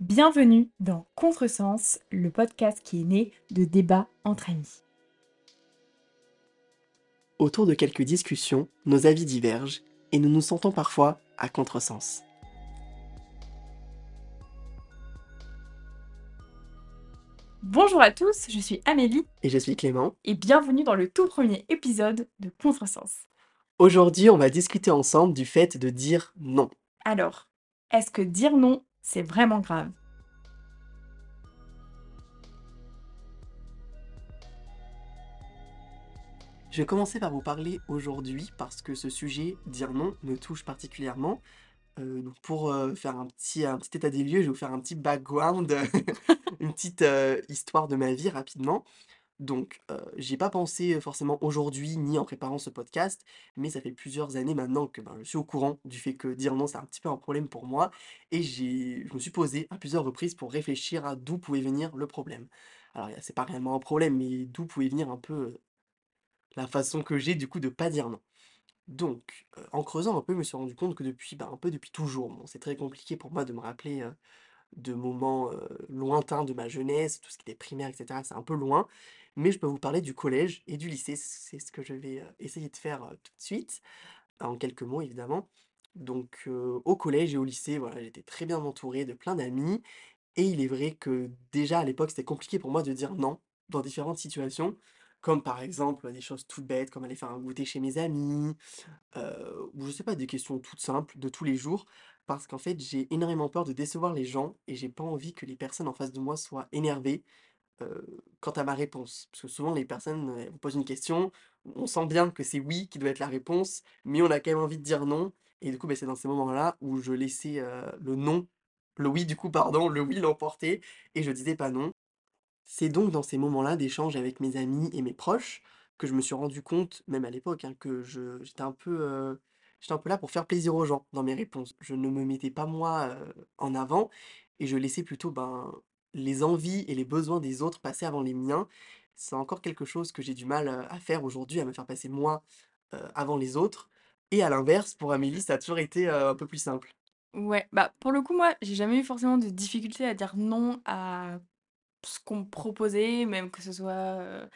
Bienvenue dans Contresens, le podcast qui est né de débats entre amis. Autour de quelques discussions, nos avis divergent et nous nous sentons parfois à contresens. Bonjour à tous, je suis Amélie Et je suis Clément. et bienvenue dans le tout premier épisode de Contresens. Aujourd'hui, on va discuter ensemble du fait de dire non. Alors, est-ce que dire non, c'est vraiment grave Je vais commencer par vous parler aujourd'hui parce que ce sujet, dire non, me touche particulièrement. Euh, donc pour euh, faire un petit, état des lieux, je vais vous faire un petit background, une petite euh, histoire de ma vie rapidement. Donc, euh, j'y pas pensé forcément aujourd'hui ni en préparant ce podcast, mais ça fait plusieurs années maintenant que ben, je suis au courant du fait que dire non, c'est un petit peu un problème pour moi. Et je me suis posé à plusieurs reprises pour réfléchir à d'où pouvait venir le problème. Alors, c'est pas réellement un problème, mais d'où pouvait venir un peu la façon que j'ai du coup de pas dire non. Donc, en creusant un peu, je me suis rendu compte que depuis, bah, un peu depuis toujours, c'est très compliqué pour moi de me rappeler, de moments, lointains de ma jeunesse, tout ce qui était primaire et cetera, c'est un peu loin. Mais je peux vous parler du collège et du lycée, c'est ce que je vais, heu, essayer de faire, heu, tout de suite, en quelques mots évidemment. Donc, heu, au collège et au lycée, voilà, j'étais très bien entouré de plein d'amis et il est vrai que déjà à l'époque, c'était compliqué pour moi de dire non dans différentes situations, comme par exemple, des choses toutes bêtes, comme aller faire un goûter chez mes amis, ou je sais pas, des questions toutes simples de tous les jours. Parce qu'en fait, j'ai énormément peur de décevoir les gens et j'ai pas envie que les personnes en face de moi soient énervées, quant à ma réponse. Parce que souvent les personnes, posent une question, on sent bien que c'est «oui» qui doit être la réponse, mais on a quand même envie de dire «non» et du coup, beh, c'est dans ces moments-là où je laissais, le «non» le «oui» du coup, pardon, le «oui» l'emporter et je disais pas «non». C'est donc dans ces moments-là d'échange avec mes amis et mes proches que je me suis rendu compte, même à l'époque, hein, que j'étais un peu, j'étais un peu là pour faire plaisir aux gens dans mes réponses. Je ne me mettais pas moi, en avant et je laissais plutôt, ben, les envies et les besoins des autres passer avant les miens. C'est encore quelque chose que j'ai du mal, à faire aujourd'hui, à me faire passer moi, avant les autres et à l'inverse, pour Amélie, ça a toujours été, un peu plus simple. Ouais, bah pour le coup, moi, j'ai jamais eu forcément de difficulté à dire non à ce qu'on me proposait, même que ce soit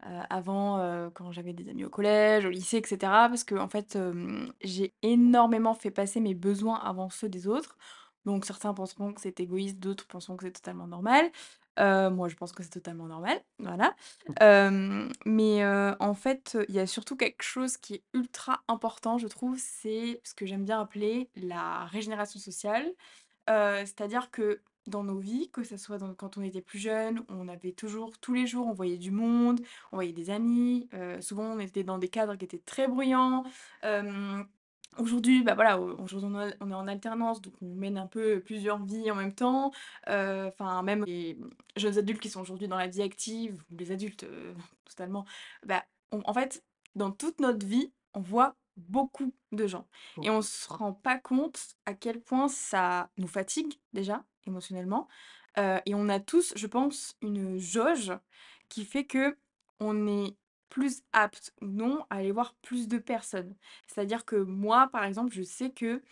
avant, quand j'avais des amis au collège, au lycée, etc. Parce que, en fait, j'ai énormément fait passer mes besoins avant ceux des autres. Donc, certains penseront que c'est égoïste, d'autres penseront que c'est totalement normal. Euh, moi, je pense que c'est totalement normal, voilà. Euh, mais euh, en fait, il y a surtout quelque chose qui est ultra important, je trouve, c'est ce que j'aime bien appeler la régénération sociale. C'est-à-dire que dans nos vies, que ça soit dans quand on était plus jeune, on avait toujours tous les jours, on voyait du monde, on voyait des amis, souvent on était dans des cadres qui étaient très bruyants. Aujourd'hui, bah, voilà, au aujourd'hui on est on est en alternance, donc on mène un peu plusieurs vies en même temps. Heu, enfin même les jeunes adultes qui sont aujourd'hui dans la vie active ou les adultes, heu, totalement, bah, on en fait, dans toute notre vie, on voit beaucoup de gens. Et on se rend pas compte à quel point ça nous fatigue déjà émotionnellement. Heu et on a tous, je pense, une jauge qui fait que on est plus apte ou non à aller voir plus de personnes. C'est-à-dire que moi, par exemple, je sais que,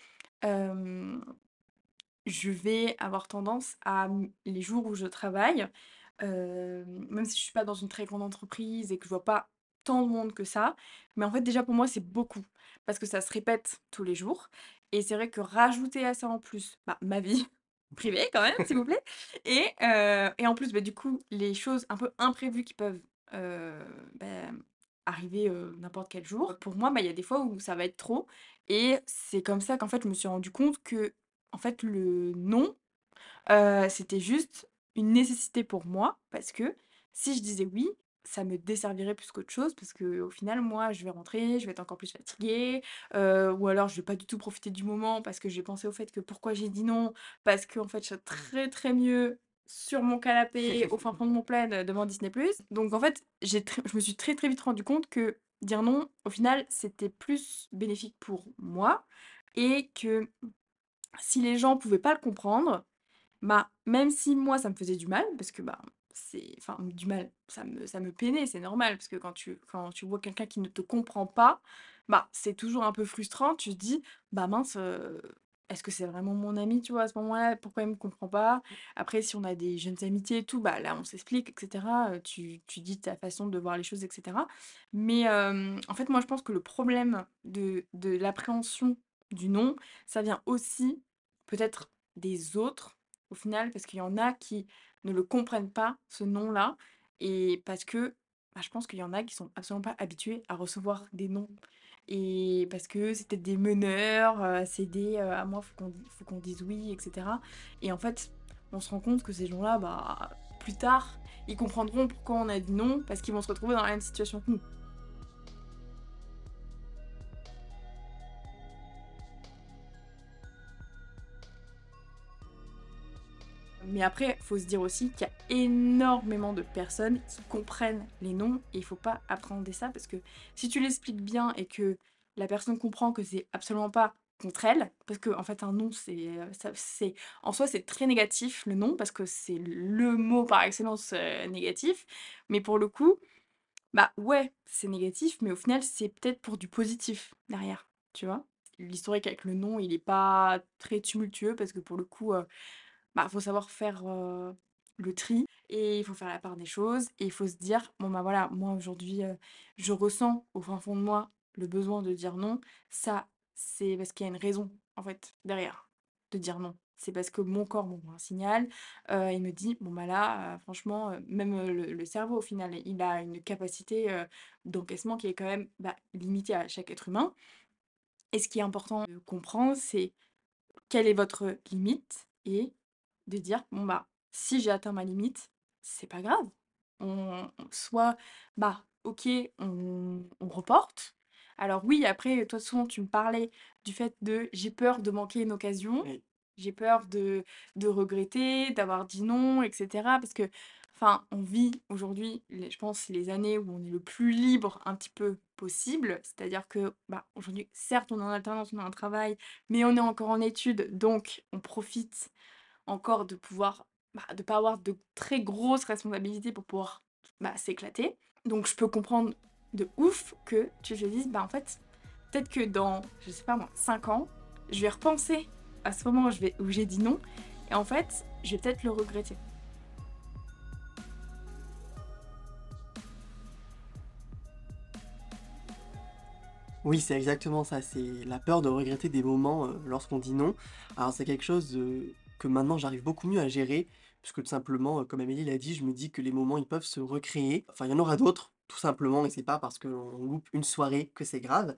je vais avoir tendance à, les jours où je travaille, même si je suis pas dans une très grande entreprise et que je vois pas tant de monde que ça, mais en fait, déjà pour moi, c'est beaucoup parce que ça se répète tous les jours et c'est vrai que rajouter à ça en plus, bah, ma vie privée quand même, s'il vous plaît et et en plus, bah, du coup, les choses un peu imprévues qui peuvent, heu, bah, arriver, n'importe quel jour. Pour moi, bah, il y a des fois où ça va être trop et c'est comme ça qu'en fait, je me suis rendu compte que en fait, le non, c'était juste une nécessité pour moi parce que si je disais oui, ça me desservirait plus qu'autre chose parce qu'au final, moi, je vais rentrer, je vais être encore plus fatiguée, ou alors je vais pas du tout profiter du moment parce que j'ai pensé au fait que pourquoi j'ai dit non? Parce qu'en fait, je serais très, très mieux sur mon canapé au fin fond de mon plaid, heu, devant Disney+. Donc en fait, j'ai je me suis très, très vite rendu compte que dire non, au final, c'était plus bénéfique pour moi et que si les gens pouvaient pas le comprendre, bah, même si moi ça me faisait du mal, parce que bah, c'est enfin du mal, ça me ça me peinait, c'est normal, parce que quand tu quand tu vois quelqu'un qui ne te comprend pas, bah, c'est toujours un peu frustrant. Tu te dis: «Bah mince, heu, est-ce que c'est vraiment mon ami, tu vois, à ce moment-là? Pourquoi il me comprend pas? Après, si on a des jeunes amitiés et tout, bah, là, on s'explique et cetera, heu, tu dis ta façon de voir les choses et cetera. Mais, en fait, moi, je pense que le problème de de l'appréhension du non, ça vient aussi peut-être des autres, au final, parce qu'il y en a qui ne le comprennent pas, ce non-là et parce que, bah, je pense qu'il y en a qui sont absolument pas habitués à recevoir des non et parce que c'était des meneurs, heu, c'est des, heu: «À moi, faut qu'on faut qu'on dise oui» et cetera et en fait, on se rend compte que ces gens-là, bah, plus tard, ils comprendront pourquoi on a dit non, parce qu'ils vont se retrouver dans la même situation que nous. Mais après, faut se dire aussi qu'il y a énormément de personnes qui comprennent les noms et il faut pas appréhender ça parce que si tu l'expliques bien et que la personne comprend que c'est absolument pas contre elle, parce que en fait un non c'est, ça c'est en soi c'est très négatif le non parce que c'est le mot par excellence, heu, négatif. Mais pour le coup, bah ouais, c'est négatif, mais au final c'est peut-être pour du positif derrière, tu vois? L'historique avec le non, il est pas très tumultueux parce que pour le coup, heu bah, faut savoir faire, le tri et il faut faire la part des choses et il faut se dire: «Bon, bah, voilà, moi aujourd'hui, je ressens au fin fond de moi le besoin de dire non. Ça, c'est parce qu'il y a une raison, en fait, derrière, de dire non. C'est parce que mon corps m'envoie un signal, il me dit: "Bon, bah, là, franchement", même, le cerveau au final, il a une capacité, d'encaissement qui est quand même, bah, limitée à chaque être humain et ce qui est important de comprendre, c'est quelle est votre limite et de dire: «Bon, bah, si j'ai atteint ma limite, c'est pas grave. On on soit, bah, OK, on on reporte». Alors oui, après, toi, souvent, tu me parlais du fait de: «J'ai peur de manquer une occasion, Oui. j'ai peur de de regretter, d'avoir dit non» et cetera. Parce que, enfin, on vit aujourd'hui, je pense, les années où on est le plus libre un petit peu possible. C'est-à-dire que, bah, aujourd'hui, certes, on est en alternance, on a un travail, mais on est encore en études, donc on profite encore de pouvoir, bah, de pas avoir de très grosses responsabilités pour pouvoir, bah, s'éclater. Donc je peux comprendre de ouf que tu te dises: «Bah, en fait, peut-être que dans, je sais pas moi, 5 ans, je vais repenser à ce moment où j'ai dit non et en fait, je vais peut-être le regretter». Oui, c'est exactement ça, c'est la peur de regretter des moments, lorsqu'on dit non. Alors c'est quelque chose, heu, que maintenant j'arrive beaucoup mieux à gérer, puisque tout simplement, heu, comme Amélie l'a dit, je me dis que les moments, ils peuvent se recréer. Enfin, il y en aura d'autres, tout simplement et c'est pas parce qu'on loupe une soirée que c'est grave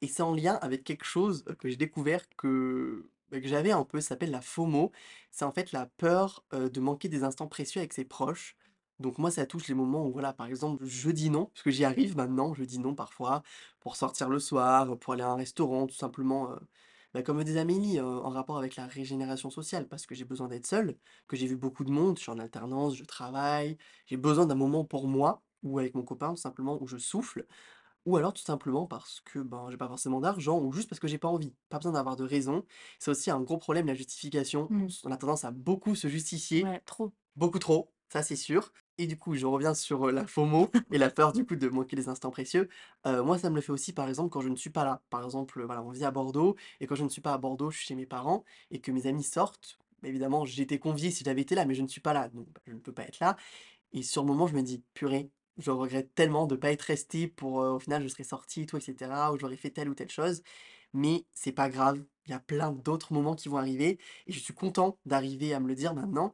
et c'est en lien avec quelque chose, heu, que j'ai découvert que, bah, que j'avais un peu, ça s'appelle la FOMO. C'est en fait la peur, heu, de manquer des instants précieux avec ses proches. Donc moi, ça touche les moments où voilà, par exemple, je dis non, parce que j'y arrive maintenant, je dis non parfois pour sortir le soir, pour aller à un restaurant, tout simplement, bah, comme le disait Amélie, heu, en rapport avec la régénération sociale, parce que j'ai besoin d'être seul, que j'ai vu beaucoup de monde, je suis en alternance, je travaille, j'ai besoin d'un moment pour moi ou avec mon copain, tout simplement, où je souffle. Ou alors tout simplement parce que, ben, j'ai pas forcément d'argent ou juste parce que j'ai pas envie. Pas besoin d'avoir de raison. C'est aussi un gros problème, la justification. Mmh. On a tendance à beaucoup se justifier, Ouais, trop. beaucoup trop, ça c'est sûr. Et du coup, je reviens sur, la FOMO et la peur du coup de manquer les instants précieux. Moi, ça me le fait aussi par exemple quand je ne suis pas là. Par exemple, voilà, on vit à Bordeaux et quand je ne suis pas à Bordeaux, je suis chez mes parents et que mes amis sortent, bah, évidemment, j'étais convié si j'avais été là, mais je ne suis pas là, donc bah, je ne peux pas être là et sur le moment, je me dis: «Purée, je regrette tellement de pas être resté pour, au final, je serais sorti tout et cetera, ou j'aurais fait telle ou telle chose». Mais c'est pas grave, il y a plein d'autres moments qui vont arriver et je suis content d'arriver à me le dire maintenant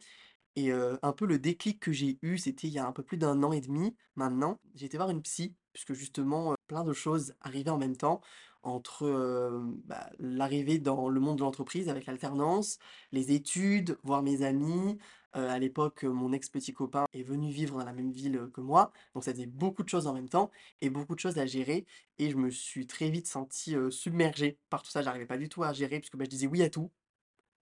et un peu le déclic que j'ai eu, c'était il y a un peu plus d'un an et demi maintenant. J'ai été voir une psy, puisque justement, plein de choses arrivaient en même temps entre, bah, l'arrivée dans le monde de l'entreprise avec l'alternance, les études, voir mes amis. À l'époque, mon ex petit copain est venu vivre dans la même ville, que moi, donc ça faisait beaucoup de choses en même temps et beaucoup de choses à gérer et je me suis très vite senti, submergé par tout ça. J'arrivais pas du tout à gérer puisque, bah, je disais oui à tout.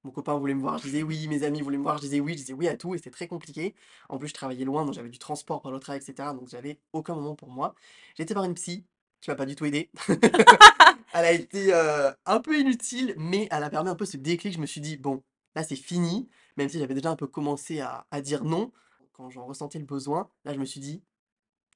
Mon copain voulait me voir, je disais oui, mes amis voulaient me voir, je disais oui, je disais oui à tout et c'était très compliqué. En plus, je travaillais loin, donc j'avais du transport pour le travail et cetera, donc j'avais aucun moment pour moi. J'ai été voir une psy, qui m'a pas du tout aidé. Elle a été, heu, un peu inutile, mais elle a permis un peu ce déclic. Je me suis dit: «Bon, là, c'est fini», même si j'avais déjà un peu commencé à à dire non, quand j'en ressentais le besoin. Là, je me suis dit: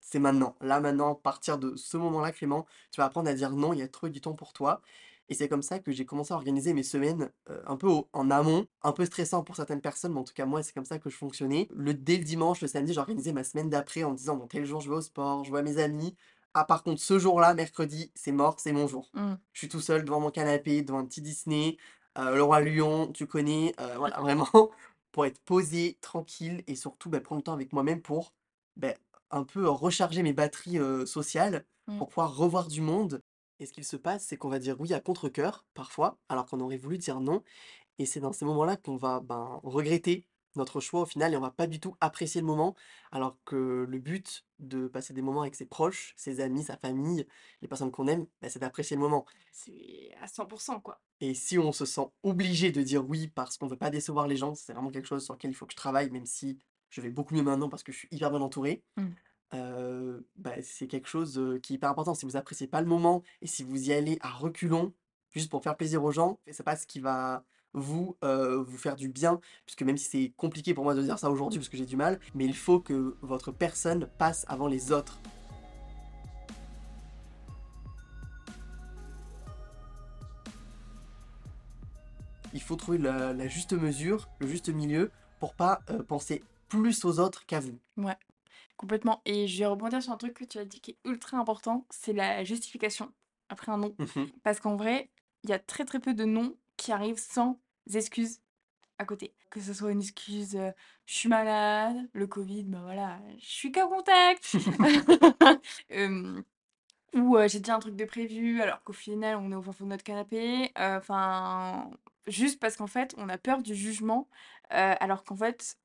«C'est maintenant. Là, maintenant, à partir de ce moment-là, Clément, tu vas apprendre à dire non, il y a trop du temps pour toi» et c'est comme ça que j'ai commencé à organiser mes semaines, un peu au en amont, un peu stressant pour certaines personnes, mais en tout cas moi c'est comme ça que je fonctionnais. Le dès le dimanche, le samedi, j'organisais ma semaine d'après en me disant: «Bon tel jour je vais au sport, je vois mes amis. Ah par contre ce jour-là, mercredi, c'est mort, c'est mon jour. Mmh. Je suis tout seul devant mon canapé, devant un petit Disney, Le Roi Lion, tu connais, heu, voilà vraiment pour être posé, tranquille et surtout, bah, prendre le temps avec moi-même pour, beh, un peu recharger mes batteries, sociales Mmh. pour pouvoir revoir du monde et ce qu'il se passe, c'est qu'on va dire oui à contre-cœur, parfois, alors qu'on aurait voulu dire non et c'est dans ces moments-là qu'on va, ben, regretter notre choix au final et on va pas du tout apprécier le moment. Alors que le but de passer des moments avec ses proches, ses amis, sa famille, les personnes qu'on aime, bah, c'est d'apprécier le moment. C'est à 100 quoi. Et si on se sent obligé de dire oui parce qu'on veut pas décevoir les gens, c'est vraiment quelque chose sur lequel il faut que je travaille, même si je vais beaucoup mieux maintenant parce que je suis hyper bien entouré. Mmh. Bah, c'est quelque chose, qui est hyper important. Si vous appréciez pas le moment et si vous y allez à reculons, juste pour faire plaisir aux gens, et c'est pas ce qui va vous, vous faire du bien, puisque même si c'est compliqué pour moi de dire ça aujourd'hui parce que j'ai du mal, mais il faut que votre personne passe avant les autres. Il faut trouver la juste mesure, le juste milieu pour pas, penser plus aux autres qu'à vous. Ouais, complètement et je vais rebondir sur un truc que tu as dit qui est ultra important, c'est la justification après un non. Mmh mh. Parce qu'en vrai, il y a très, très peu de non qui arrivent sans excuses à côté. Que ce soit une excuse, heu: «Je suis malade», le covid, bah, voilà, «Je suis cas contact», ou heu: «J'ai déjà un truc de prévu», alors qu'au final, on est au fin fond de notre canapé, enfin, juste parce qu'en fait, on a peur du jugement, alors qu'en fait,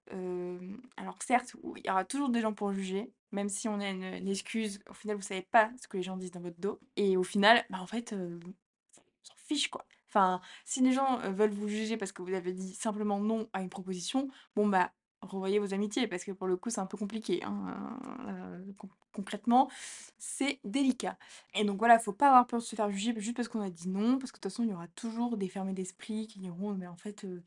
alors certes, il y aura toujours des gens pour juger, même si on a une excuse, au final, vous savez pas ce que les gens disent dans votre dos et au final, bah, en fait, on s'en fiche, quoi. Enfin, si les gens, veulent vous juger parce que vous avez dit simplement non à une proposition, bon, bah, revoyez vos amitiés parce que pour le coup, c'est un peu compliqué, hein, con concrètement, c'est délicat et donc voilà, faut pas avoir peur de se faire juger juste parce qu'on a dit non, parce que de toute façon, il y aura toujours des fermés d'esprit qui diront: «Mais en fait, heu,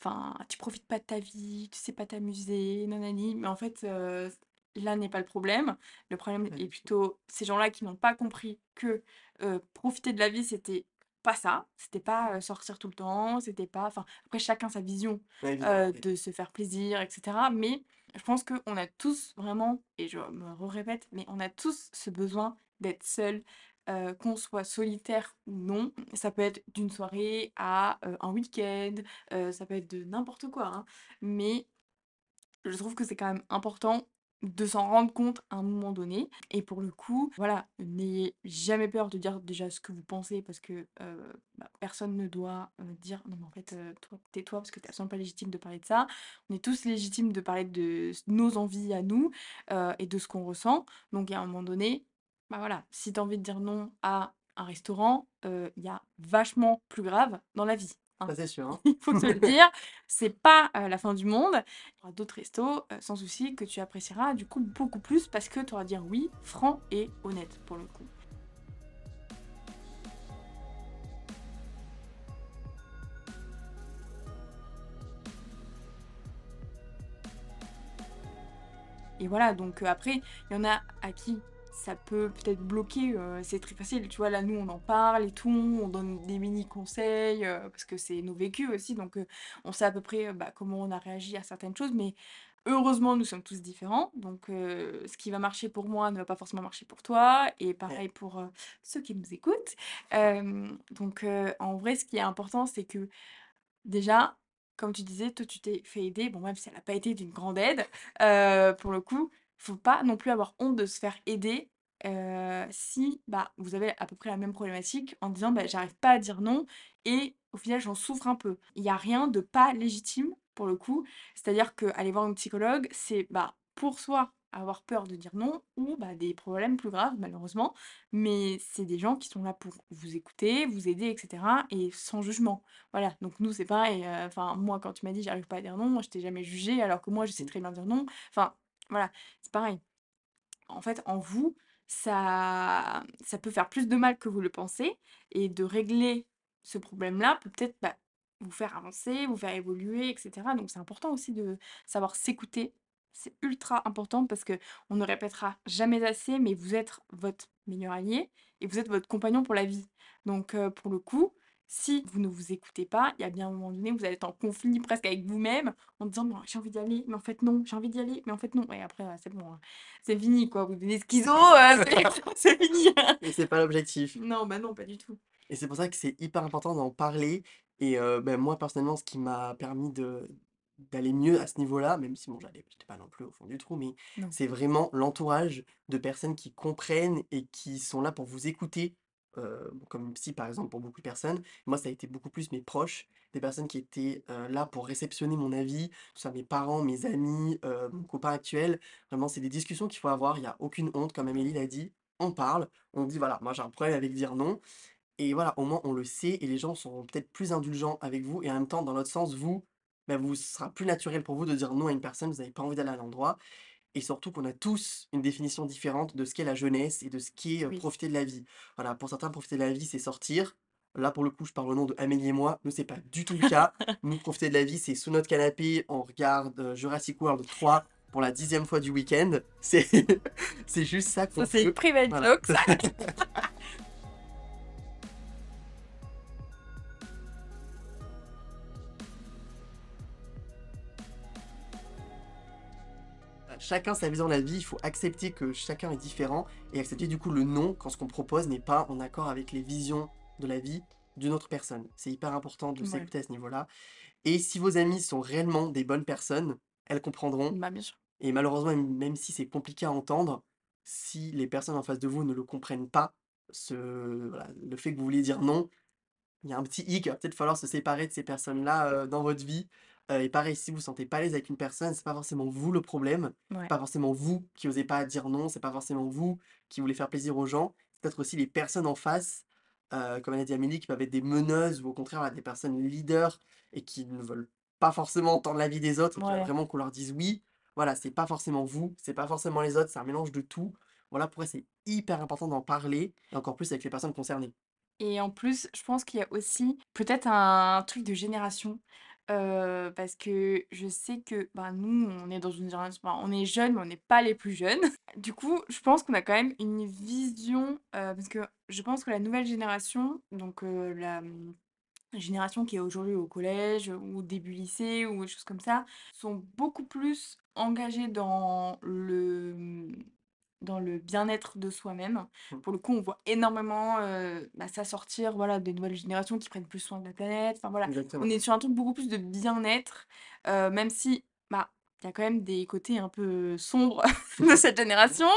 enfin, tu profites pas de ta vie, tu sais pas t'amuser, nanani». Mais en fait, heu, là n'est pas le problème. Le problème est plutôt ces gens-là qui n'ont pas compris que, heu, profiter de la vie, c'était pas ça, c'était pas, sortir tout le temps, c'était pas enfin, après chacun sa vision, Ouais, de se faire plaisir et cetera. Mais je pense qu'on a tous vraiment, et je me répète, mais on a tous ce besoin d'être seul, qu'on soit solitaire ou non. Ça peut être d'une soirée à, un week-end, ça peut être de n'importe quoi, hein. Mais je trouve que c'est quand même important de s'en rendre compte à un moment donné et pour le coup, voilà, n'ayez jamais peur de dire déjà ce que vous pensez parce que, heu, bah, personne ne doit, heu, dire: «Non mais en fait, toi tais-toi parce que tu es absolument pas légitime de parler de ça». On est tous légitimes de parler de nos envies à nous, et de ce qu'on ressent. Donc à un moment donné, bah, voilà, si tu as envie de dire non à un restaurant, il y a vachement plus grave dans la vie, Ça hein. c'est sûr, hein. Il faut se le dire, c'est pas, la fin du monde. Il y aura d'autres restos, sans souci, que tu apprécieras du coup beaucoup plus parce que tu auras un oui franc et honnête pour le coup. Et voilà, donc après, il y en a à qui ça peut peut-être bloquer, heu, c'est très facile, tu vois? Là, nous, on en parle et tout, on donne des mini conseils, heu, parce que c'est nos vécus aussi, donc heu, on sait à peu près, bah, comment on a réagi à certaines choses, mais heureusement, nous sommes tous différents, donc ce qui va marcher pour moi ne va pas forcément marcher pour toi. Et pareil pour, ceux qui nous écoutent. Donc en vrai, ce qui est important, c'est que Déjà, comme tu disais, toi, tu t'es fait aider, bon, même si elle a pas été d'une grande aide, pour le coup, faut pas non plus avoir honte de se faire aider, si, bah, vous avez à peu près la même problématique en disant: «Bah, j'arrive pas à dire non et au final, j'en souffre un peu». Il y a rien de pas légitime, pour le coup. C'est-à-dire qu'aller voir une psychologue, c'est, bah, pour soi, avoir peur de dire non ou, bah, des problèmes plus graves, malheureusement, mais c'est des gens qui sont là pour vous écouter, vous aider et cetera et sans jugement. Voilà, donc nous, c'est pareil, enfin, moi, quand tu m'as dit: «J'arrive pas à dire non», moi, je t'ai jamais jugé alors que moi, je sais mmh, très bien dire non. Enfin, voilà, c'est pareil. En fait, en vous, ça ça peut faire plus de mal que vous le pensez et de régler ce problème-là peut peut-être, bah, vous faire avancer, vous faire évoluer et cetera. Donc c'est important aussi de savoir s'écouter. C'est ultra important parce que on ne répétera jamais assez, mais vous êtes votre meilleur allié et vous êtes votre compagnon pour la vie. Donc heu, pour le coup, si vous ne vous écoutez pas, il y a bien un moment donné, vous allez être en conflit presque avec vous-même en disant: «Non, j'ai envie d'y aller, mais en fait non, j'ai envie d'y aller, mais en fait non» et après, c'est bon, hein, c'est fini quoi, vous devenez schizo, c'est c'est fini. Et c'est pas l'objectif. Non, bah non, pas du tout. Et c'est pour ça que c'est hyper important d'en parler et heu, bah, moi personnellement ce qui m'a permis de d'aller mieux à ce niveau-là, même si bon j'allais j'étais pas non plus au fond du trou, mais c'est vraiment l'entourage de personnes qui comprennent et qui sont là pour vous écouter, bon comme une psy par exemple pour beaucoup de personnes. Moi ça a été beaucoup plus mes proches, des personnes qui étaient, heu, là pour réceptionner mon avis, que ce soit mes parents, mes amis, heu, mon copain actuel. Vraiment c'est des discussions qu'il faut avoir, il y a aucune honte comme Amélie l'a dit. On parle, on dit: «Voilà, moi j'ai un problème avec dire non», et voilà, au moins on le sait et les gens seront peut-être plus indulgents avec vous et en même temps, dans l'autre sens, vous, bah, vous sera plus naturel pour vous de dire non à une personne, vous avez pas envie d'aller à l'endroit et surtout qu'on a tous une définition différente de ce qu'est la jeunesse et de ce qu'est, Oui. profiter de la vie. Voilà, pour certains, profiter de la vie, c'est sortir. Là, pour le coup, je parle au nom de Amélie et moi, nous, c'est pas du tout le cas. Nous, profiter de la vie, c'est sous notre canapé, on regarde, Jurassic World 3 pour la dixième fois du week-end. C'est c'est juste ça qu'on c'est une veut. private Voilà. Chacun sa vision de la vie, il faut accepter que chacun est différent et accepter du coup le non quand ce qu'on propose n'est pas en accord avec les visions de la vie d'une autre personne. C'est hyper important de Ouais. s'écouter à ce niveau-là et si vos amis sont réellement des bonnes personnes, elles comprendront Bah, bien sûr. et malheureusement, même si c'est compliqué à entendre, si les personnes en face de vous ne le comprennent pas, ce voilà, le fait que vous vouliez dire non, il y a un petit hic, il va peut-être falloir se séparer de ces personnes-là, heu, dans votre vie, heu et pareil, si vous vous sentez pas à l'aise avec une personne, c'est pas forcément vous le problème, c'est Ouais. pas forcément vous qui osez pas dire non, c'est pas forcément vous qui voulez faire plaisir aux gens, c'est peut-être aussi les personnes en face, heu, comme elle a dit Amélie, qui peuvent être des meneuses ou au contraire, des personnes leaders et qui ne veulent pas forcément entendre l'avis des autres et qui veulent Ouais. vraiment qu'on leur dise oui. Voilà, c'est pas forcément vous, c'est pas forcément les autres, c'est un mélange de tout. Voilà pourquoi c'est hyper important d'en parler et encore plus avec les personnes concernées. Et en plus, je pense qu'il y a aussi peut-être un truc de génération, parce que je sais que, bah, nous, on est dans une génération on est jeunes, mais on n'est pas les plus jeunes. Du coup, je pense qu'on a quand même une vision, parce que je pense que la nouvelle génération, donc la, mmh, génération qui est aujourd'hui au collège ou début lycée ou des choses comme ça, sont beaucoup plus engagés dans le, mmh, dans le bien-être de soi-même. Mmh. Pour le coup, on voit énormément, heu, bah, ça sortir, voilà, des nouvelles générations qui prennent plus soin de la planète. Enfin voilà, on est sur un truc beaucoup plus de bien-être, même si, bah, il y a quand même des côtés un peu sombres de cette génération.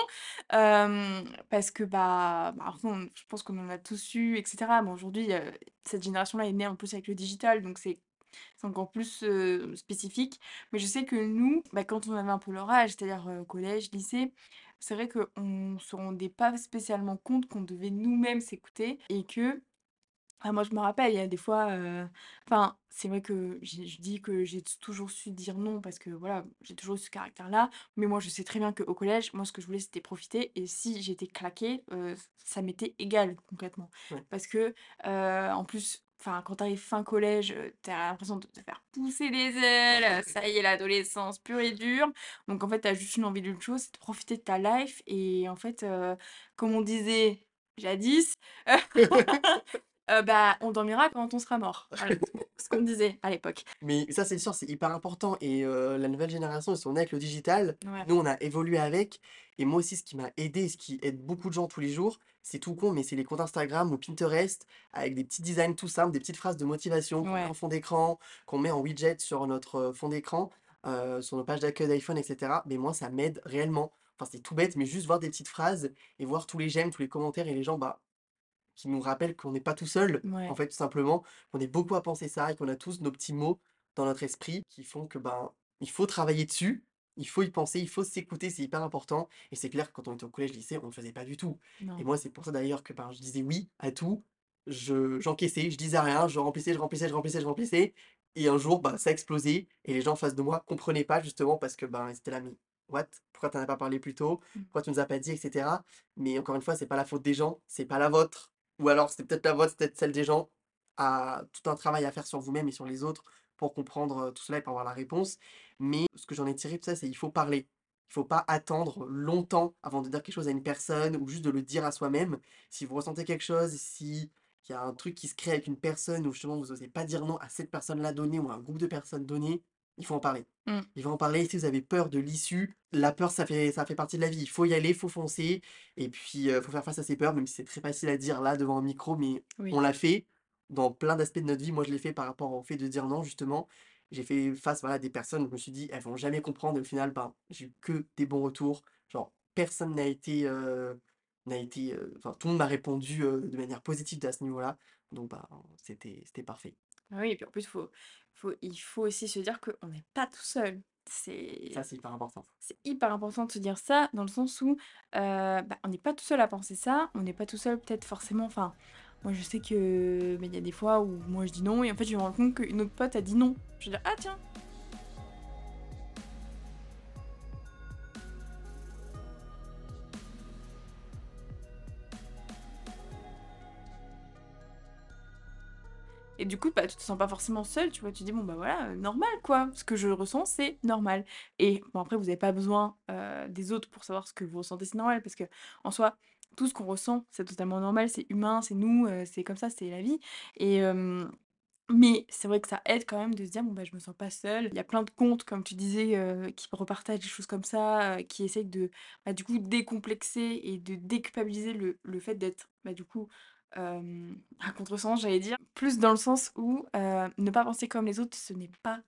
Parce que, bah bah, on je pense qu'on en a tous eu et cetera. Mais aujourd'hui, cette génération-là est née en plus avec le digital, donc c'est c'est encore plus, spécifique. Mais je sais que nous, bah, quand on avait un peu leur âge, c'est-à-dire, heu, collège, lycée, c'est vrai qu'on se rendait pas spécialement compte qu'on devait nous-mêmes s'écouter et que ah moi je me rappelle, il y a des fois, enfin, c'est vrai que j'ai je dis que j'ai toujours su dire non parce que voilà, j'ai toujours eu ce caractère-là. Mais moi je sais très bien qu'au collège, moi ce que je voulais c'était profiter et si j'étais claquée, heu, ç ça m'était égal concrètement. Ouais. Parce que, heu, en plus, enfin quand tu arrives fin collège, heu, tu as l'impression de te faire pousser les ailes, ça y est l'adolescence pure et dure. Donc en fait, tu as juste une envie d'une chose, c'est de profiter de ta life et en fait, heu, comme on disait jadis, Heu, bah, on dormira quand on sera mort. Voilà, ce qu'on disait à l'époque. Mais ça, c'est sûr, c'est hyper important et heu, la nouvelle génération, ils sont nés avec le digital. Ouais, Nous, on a évolué avec et moi aussi, ce qui m'a aidé ce qui aide beaucoup de gens tous les jours, c'est tout con, mais c'est les comptes Instagram ou Pinterest avec des petits designs tout simples, des petites phrases de motivation qu'on met en fond d'écran, qu'on met en widget sur notre, heu, fond d'écran, sur nos pages d'accueil d'iPhone et cetera. Mais moi, ça m'aide réellement. Enfin, c'est tout bête, mais juste voir des petites phrases et voir tous les j'aime, tous les commentaires et les gens, bah Qui nous rappelle qu'on n'est pas tout seul, en fait, tout simplement, qu'on est beaucoup à penser ça et qu'on a tous nos petits mots dans notre esprit qui font que, ben, il faut travailler dessus, il faut y penser, il faut s'écouter, c'est hyper important et c'est clair que quand on était au collège, lycée, on ne le faisait pas du tout et moi, c'est pour ça d'ailleurs que, ben, je disais oui à tout, je j'encaissais, je disais rien, je remplissais, je remplissais, je remplissais, je remplissais et un jour, bah, ça a explosé et les gens en face de moi comprenaient pas justement parce que, ben, ils étaient là: «Mais what? Pourquoi tu en as pas parlé plus tôt? mmh, Pourquoi tu nous as pas dit?» et cetera? Mais encore une fois, c'est pas la faute des gens, c'est pas la vôtre. Ou alors c'est peut-être la vôtre, c'est peut-être celle des gens, à tout un travail à faire sur vous-même et sur les autres pour comprendre, tout cela et pour avoir la réponse. Mais ce que j'en ai tiré de ça, c'est il faut parler. Il faut pas attendre longtemps avant de dire quelque chose à une personne ou juste de le dire à soi-même. Si vous ressentez quelque chose, si il y a un truc qui se crée avec une personne où justement vous osez pas dire non à cette personne-là donnée ou à un groupe de personnes donné, il faut en parler. Mmh. Il faut en parler. Si vous avez peur de l'issue, la peur, ça fait, ça fait partie de la vie. Il faut y aller, il faut foncer. Et puis, il faut faire face à ses peurs, même si c'est très facile à dire là devant un micro, mais Oui. on l'a fait dans plein d'aspects de notre vie. Moi, je l'ai fait par rapport au fait de dire non, justement. J'ai fait face voilà, à des personnes où je me suis dit, elles vont jamais comprendre. Et au final, ben, j'ai eu que des bons retours. Genre, personne n'a été. euh, n'a été euh, enfin, tout le monde m'a répondu euh, de manière positive à ce niveau-là. Donc, bah, c'était c'était parfait. Ah oui et puis en plus, faut faut il faut aussi se dire qu'on n'est pas tout seul. C'est Ça, c'est hyper important. c'est hyper important de se dire ça, dans le sens où, heu, bah, on n'est pas tout seul à penser ça, on n'est pas tout seul peut-être forcément enfin, moi je sais que, bah, il y a des fois où moi je dis non et en fait je me rends compte qu'une autre pote a dit non. Je dire: «Ah tiens!» Et du coup, bah, tu te sens pas forcément seule, tu vois? Tu dis: «Bon, bah, voilà, normal quoi, ce que je ressens, c'est normal» et bon après vous avez pas besoin, heu, des autres pour savoir ce que vous ressentez, c'est normal parce que en soi, tout ce qu'on ressent, c'est totalement normal, c'est humain, c'est nous, heu, c'est comme ça, c'est la vie et mais c'est vrai que ça aide quand même de se dire: «Bon, bah, je me sens pas seule». Il y a plein de comptes, comme tu disais, heu, qui repartagent des choses comme ça, qui essayent de, bah, du coup, décomplexer et de déculpabiliser le le fait d'être, bah, du coup, hem, à contresens, j'allais dire. Plus dans le sens où, heu, ne pas penser comme les autres, ce n'est pas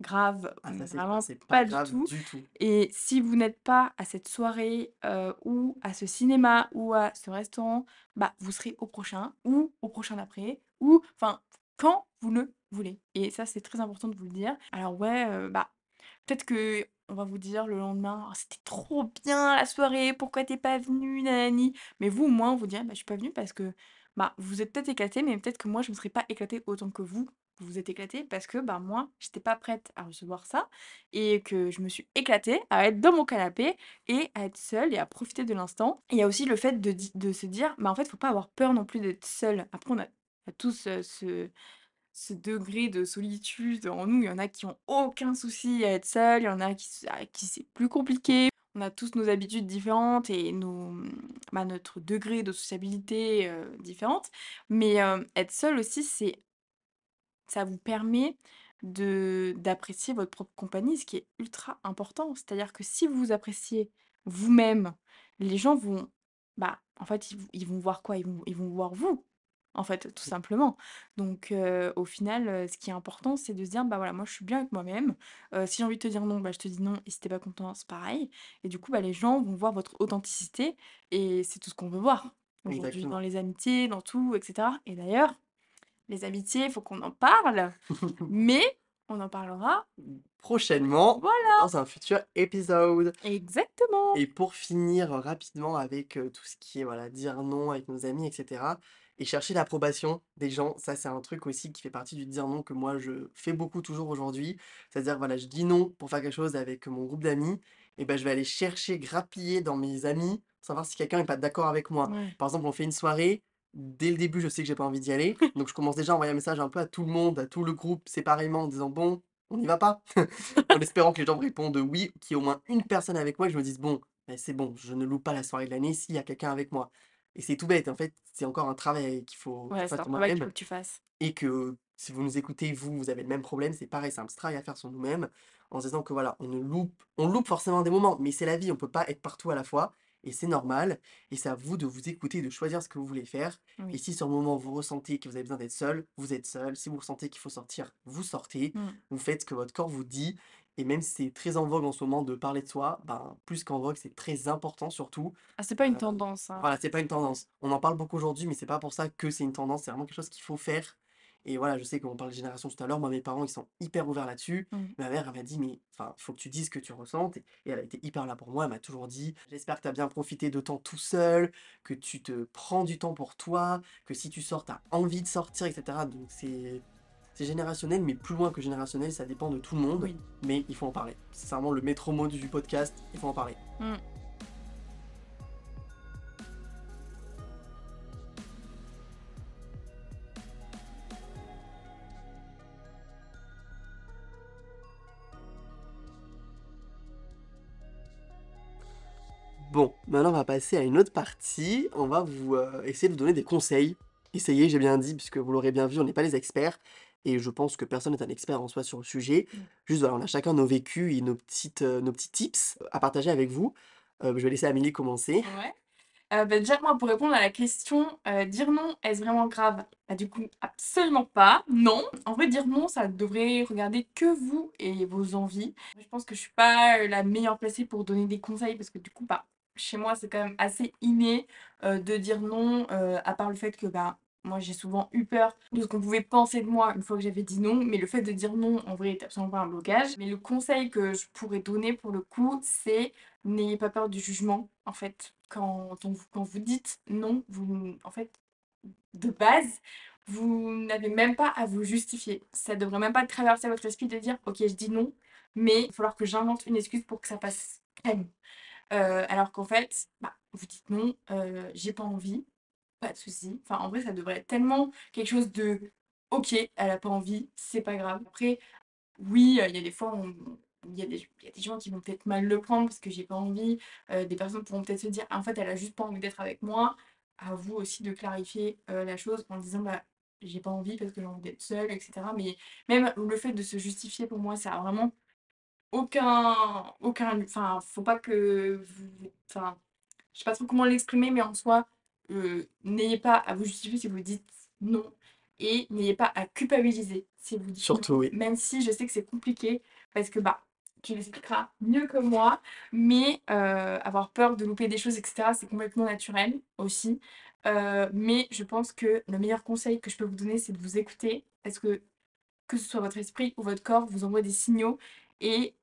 grave, Ah, mais ça, c'est clair, vraiment c'est pas pas du tout du tout. et si vous n'êtes pas à cette soirée, heu, ou à ce cinéma ou à ce restaurant, bah, vous serez au prochain ou au prochain d'après ou enfin, quand vous le voulez et ça, c'est très important de vous le dire. Alors ouais, heu, bah, peut-être qu'on va vous dire le lendemain: «Oh c'était trop bien la soirée, pourquoi tu es pas venu nanani». Mais vous, au moins, vous direz: «Bah, je suis pas venu parce que, bah, vous êtes peut-être éclatés, mais peut-être que moi, je me serais pas éclatée autant que vous, vous êtes éclatés parce que, bah, moi, j'étais pas prête à recevoir ça et que je me suis éclatée à être dans mon canapé et à être seule et à profiter de l'instant». Il y a aussi le fait de de se dire: «Bah, en fait, faut pas avoir peur non plus d'être seul». Après on a tous, ce ce degré de solitude en nous. Il y en a qui ont aucun souci à être seuls, il y en a qui qui c'est plus compliqué. On a tous nos habitudes différentes et nos, bah, notre degré de sociabilité, heu, différentes. Mais, hem, être seul aussi, c'est ça vous permet d'apprécier votre propre compagnie, ce qui est ultra important. C'est-à-dire que si vous appréciez vous-même, les gens vont, bah, en fait, ils vont voir quoi? Ils vont ils vont voir vous, en fait, tout simplement. Donc au final, ce qui est important, c'est de se dire: «Bah, voilà, moi, je suis bien avec moi-même. Si j'ai envie de te dire non, bah, je te dis non et si tu es pas content, c'est pareil» et du coup, bah, les gens vont voir votre authenticité et c'est tout ce qu'on veut voir aujourd'hui dans les amitiés, dans tout et cetera et d'ailleurs, les amitiés, il faut qu'on en parle, mais on en parlera Prochainement, voilà! dans un futur épisode. Exactement! Et pour finir, rapidement avec, tout ce qui est, voilà, dire non avec nos amis et cetera et chercher l'approbation des gens. Ça, c'est un truc aussi qui fait partie du dire non que moi je fais beaucoup toujours aujourd'hui. C'est-à-dire, voilà, je dis non pour faire quelque chose avec mon groupe d'amis et bah, je vais aller chercher, grappiller dans mes amis, savoir si quelqu'un est pas d'accord avec moi. Ouais. Par exemple, on fait une soirée, dès le début, je sais que j'ai pas envie d'y aller, donc je commence déjà à envoyer un message un peu à tout le monde, à tout le groupe séparément en disant: «Bon, on y va pas?» en espérant que les gens me répondent oui, qu'il y ait au moins une personne avec moi et que je me dise: «Bon, beh, c'est bon, je ne loupe pas la soirée de l'année s'il y a quelqu'un avec moi» et c'est tout bête, en fait, c'est encore un travail qu'il faut Ouais, travail qu'il faut que tu fasses. et que si vous nous écoutez, vous, vous avez le même problème, c'est pareil, c'est un petit travail à faire sur nous-mêmes, en se disant que voilà, on ne loupe on loupe forcément des moments, mais c'est la vie, on peut pas être partout à la fois et c'est normal et c'est à vous de vous écouter, de choisir ce que vous voulez faire et si sur le moment vous ressentez que vous avez besoin d'être seul, vous êtes seul. Si vous ressentez qu'il faut sortir, vous sortez, Mmh. vous faites ce que votre corps vous dit et même si c'est très en vogue en ce moment de parler de soi, ben, plus qu'en vogue, c'est très important surtout. Ah, c'est pas une Heu, tendance, hein. voilà, c'est pas une tendance. On en parle beaucoup aujourd'hui, mais c'est pas pour ça que c'est une tendance, c'est vraiment quelque chose qu'il faut faire et voilà, je sais qu'on parlait de génération tout à l'heure, moi mes parents, ils sont hyper ouverts là-dessus. Mmh. Ma mère, elle m'a dit: «Mais enfin, il faut que tu dises ce que tu ressentes» et et elle a été hyper là pour moi. Elle m'a toujours dit: «J'espère que tu as bien profité de temps tout seul, que tu te prends du temps pour toi, que si tu sors, tu as envie de sortir» et cetera donc c'est c'est générationnel, mais plus loin que générationnel, ça dépend de tout le monde, Oui. mais il faut en parler. C'est vraiment le maître mot du podcast, il faut en parler. Mmh. Bon, maintenant on va passer à une autre partie. On va vous, heu, essayer de vous donner des conseils. Essayer, j'ai bien dit, puisque vous l'aurez bien vu, on n'est pas les experts et je pense que personne n'est un expert en soi sur le sujet. Mmh. Juste voilà, on a chacun nos vécus et nos petites, heu, nos petits tips à partager avec vous. Heu, je vais laisser Amélie commencer. Ouais. Heu, bah, déjà, moi, pour répondre à la question, dire non, est-ce vraiment grave? Bah, du coup, absolument pas, non. En vrai, dire non, ça devrait regarder que vous et vos envies. Je pense que je suis pas, la meilleure placée pour donner des conseils parce que du coup, bah, chez moi, c'est quand même assez inné, de dire non, à part le fait que, bah, moi, j'ai souvent eu peur de ce qu'on pouvait penser de moi une fois que j'avais dit non, mais le fait de dire non, en vrai, est absolument pas un blocage. Mais le conseil que je pourrais donner pour le coup, c'est n'ayez pas peur du jugement, en fait. Quand quand vous dites non, vous en fait, de base, vous n'avez même pas à vous justifier. Ça devrait même pas traverser votre esprit de dire: «OK, je dis non, mais il va falloir que j'invente une excuse pour que ça passe crème». Heu, alors qu'en fait, bah, vous dites: «Non, heu, j'ai pas envie», pas de souci. Enfin, en vrai, ça devrait être tellement quelque chose de: «OK, elle a pas envie, c'est pas grave». Après, oui, heu, il y a des fois, on il y y a des gens qui vont peut-être mal le prendre parce que j'ai pas envie, heu, des personnes pourront peut-être se dire: «En fait, elle a juste pas envie d'être avec moi». À vous aussi de clarifier, heu, la chose en disant: «Bah, j'ai pas envie parce que j'ai envie d'être seule» et cetera. Mais même le fait de se justifier pour moi, ça a vraiment aucun aucun enfin, faut pas que enfin, je sais pas trop comment l'exprimer, mais en soi, heu, n'ayez pas à vous justifier si vous dites non et n'ayez pas à culpabiliser si vous dites Surtout, non, oui. même si je sais que c'est compliqué parce que, bah, tu l'expliqueras mieux que moi, mais heu, avoir peur de louper des choses et cetera, c'est complètement naturel aussi. Heu, mais je pense que le meilleur conseil que je peux vous donner, c'est de vous écouter parce que que ce soit votre esprit ou votre corps vous envoie des signaux et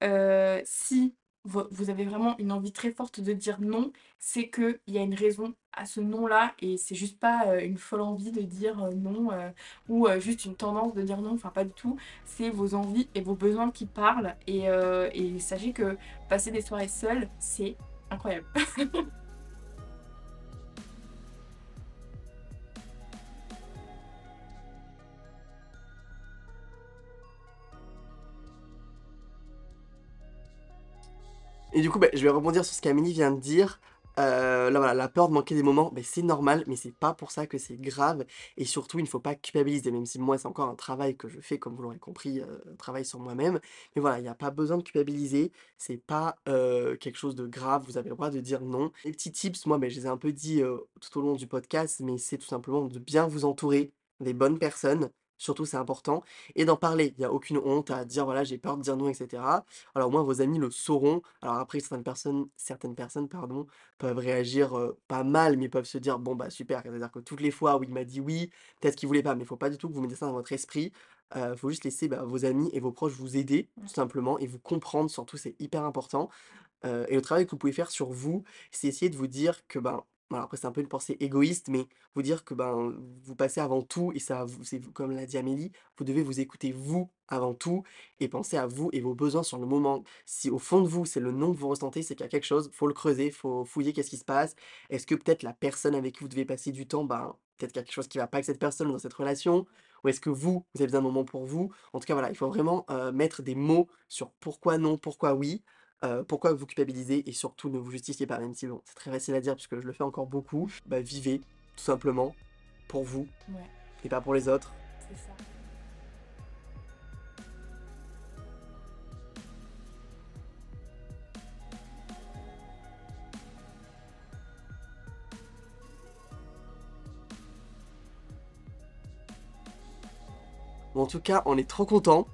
si vous avez vraiment une envie très forte de dire non, c'est qu'il y a une raison à ce non-là et c'est juste pas, heu, une folle envie de dire, heu, non, heu, ou juste une tendance de dire non, enfin pas du tout. C'est vos envies et vos besoins qui parlent et et sachez que passer des soirées seules, c'est incroyable. Et du coup, beh, je vais rebondir sur ce qu'Amélie vient de dire. Heu, là, voilà, la peur de manquer des moments, beh, c'est normal, mais c'est pas pour ça que c'est grave et surtout, il ne faut pas culpabiliser, même si moi, c'est encore un travail que je fais, comme vous l'aurez compris, heu, un travail sur moi-même. Mais voilà, il y a pas besoin de culpabiliser, c'est pas, heu, quelque chose de grave, vous avez le droit de dire non. Les petits tips, moi, beh, je les ai un peu dit, tout au long du podcast, mais c'est tout simplement de bien vous entourer des bonnes personnes, surtout c'est important et d'en parler. Il y a aucune honte à dire: «Voilà, j'ai peur de dire non» et cetera. Alors au moins vos amis le sauront. Alors après certaines personnes certaines personnes, pardon, peuvent réagir, pas mal, mais peuvent se dire: «Bon bah super, c'est-à-dire que toutes les fois où il m'a dit oui, peut-être qu'il voulait pas». Mais il faut pas du tout que vous mettez ça dans votre esprit. Heu, faut juste laisser, bah, vos amis et vos proches vous aider, Mmh. tout simplement et vous comprendre surtout, c'est hyper important. Et le travail que vous pouvez faire sur vous, c'est essayer de vous dire que, ben, après c'est un peu une pensée égoïste, mais vous dire que, ben, vous passez avant tout et ça c'est comme l'a dit Amélie, vous devez vous écouter vous avant tout et penser à vous et vos besoins sur le moment. Si au fond de vous, c'est le non que vous ressentez, c'est qu'il y a quelque chose, faut le creuser, faut fouiller qu'est-ce qui se passe. Est-ce que peut-être la personne avec qui vous devez passer du temps, ben, peut-être qu'il y a quelque chose qui va pas avec cette personne ou dans cette relation? Ou est-ce que vous, vous avez besoin d'un moment pour vous? En tout cas, voilà, il faut vraiment, mettre des mots sur pourquoi non, pourquoi oui Pourquoi vous culpabilisez et surtout ne vous justifiez pas, même si bon, c'est très facile à dire puisque je le fais encore beaucoup. Bah, vivez tout simplement pour vous Ouais, et pas pour les autres. c'est ça. Bon, en tout cas, on est trop contents.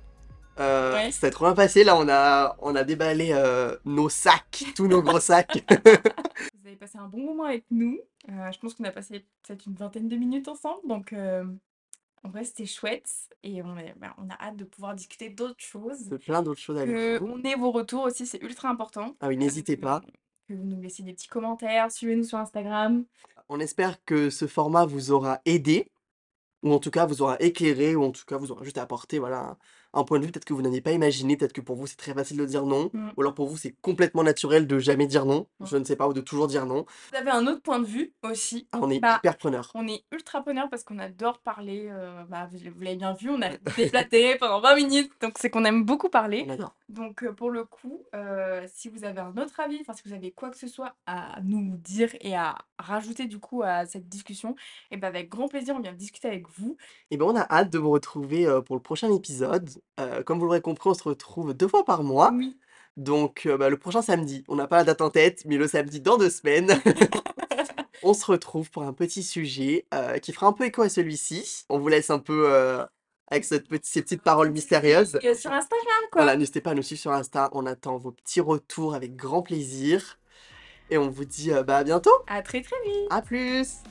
Heu, Ouais. ça s'est trop bien passé là, on a on a déballé, heu, nos sacs, tous nos gros sacs. Vous avez passé un bon moment avec nous. Heu, je pense qu'on a passé peut-être une vingtaine de minutes ensemble, donc hem, en vrai, c'était chouette et on est bah, on a hâte de pouvoir discuter d'autres choses. De plein d'autres choses avec vous. Qu'on ait vos retours aussi, c'est ultra important. Ah oui, n'hésitez pas. que vous nous laissiez des petits commentaires, suivez-nous sur Instagram. On espère que ce format vous aura aidé ou en tout cas vous aura éclairé ou en tout cas vous aura juste apporté, voilà, un point de vue peut-être que vous n'aviez pas imaginé, peut-être que pour vous c'est très facile de dire non, Mmh. ou alors pour vous c'est complètement naturel de jamais dire non, Mmh. je ne sais pas, ou de toujours dire non. Vous avez un autre point de vue aussi. Ah, on est Bah, hyper preneur. on est ultra preneur parce qu'on adore parler, heu, bah, vous l'avez bien vu, on a déblatéré pendant 20 minutes, donc c'est qu'on aime beaucoup parler. On adore. Donc heu, pour le coup, heu, si vous avez un autre avis, enfin si vous avez quoi que ce soit à nous dire et à rajouter du coup à cette discussion, et bah, avec grand plaisir, on vient discuter avec vous. Et ben, on a hâte de vous retrouver, pour le prochain épisode. Heu, comme vous l'aurez compris, on se retrouve 2 fois par mois. Oui. Donc heu, bah, le prochain samedi, on n'a pas la date en tête, mais le samedi dans 2 semaines, on se retrouve pour un petit sujet, heu, qui fera un peu écho à celui-ci. On vous laisse un peu, avec cette ces petites paroles mystérieuses. Sur Instagram quoi. Voilà, n'hésitez pas à nous suivre sur Insta, on attend vos petits retours avec grand plaisir et on vous dit, bah, à bientôt. À très, très vite. À plus!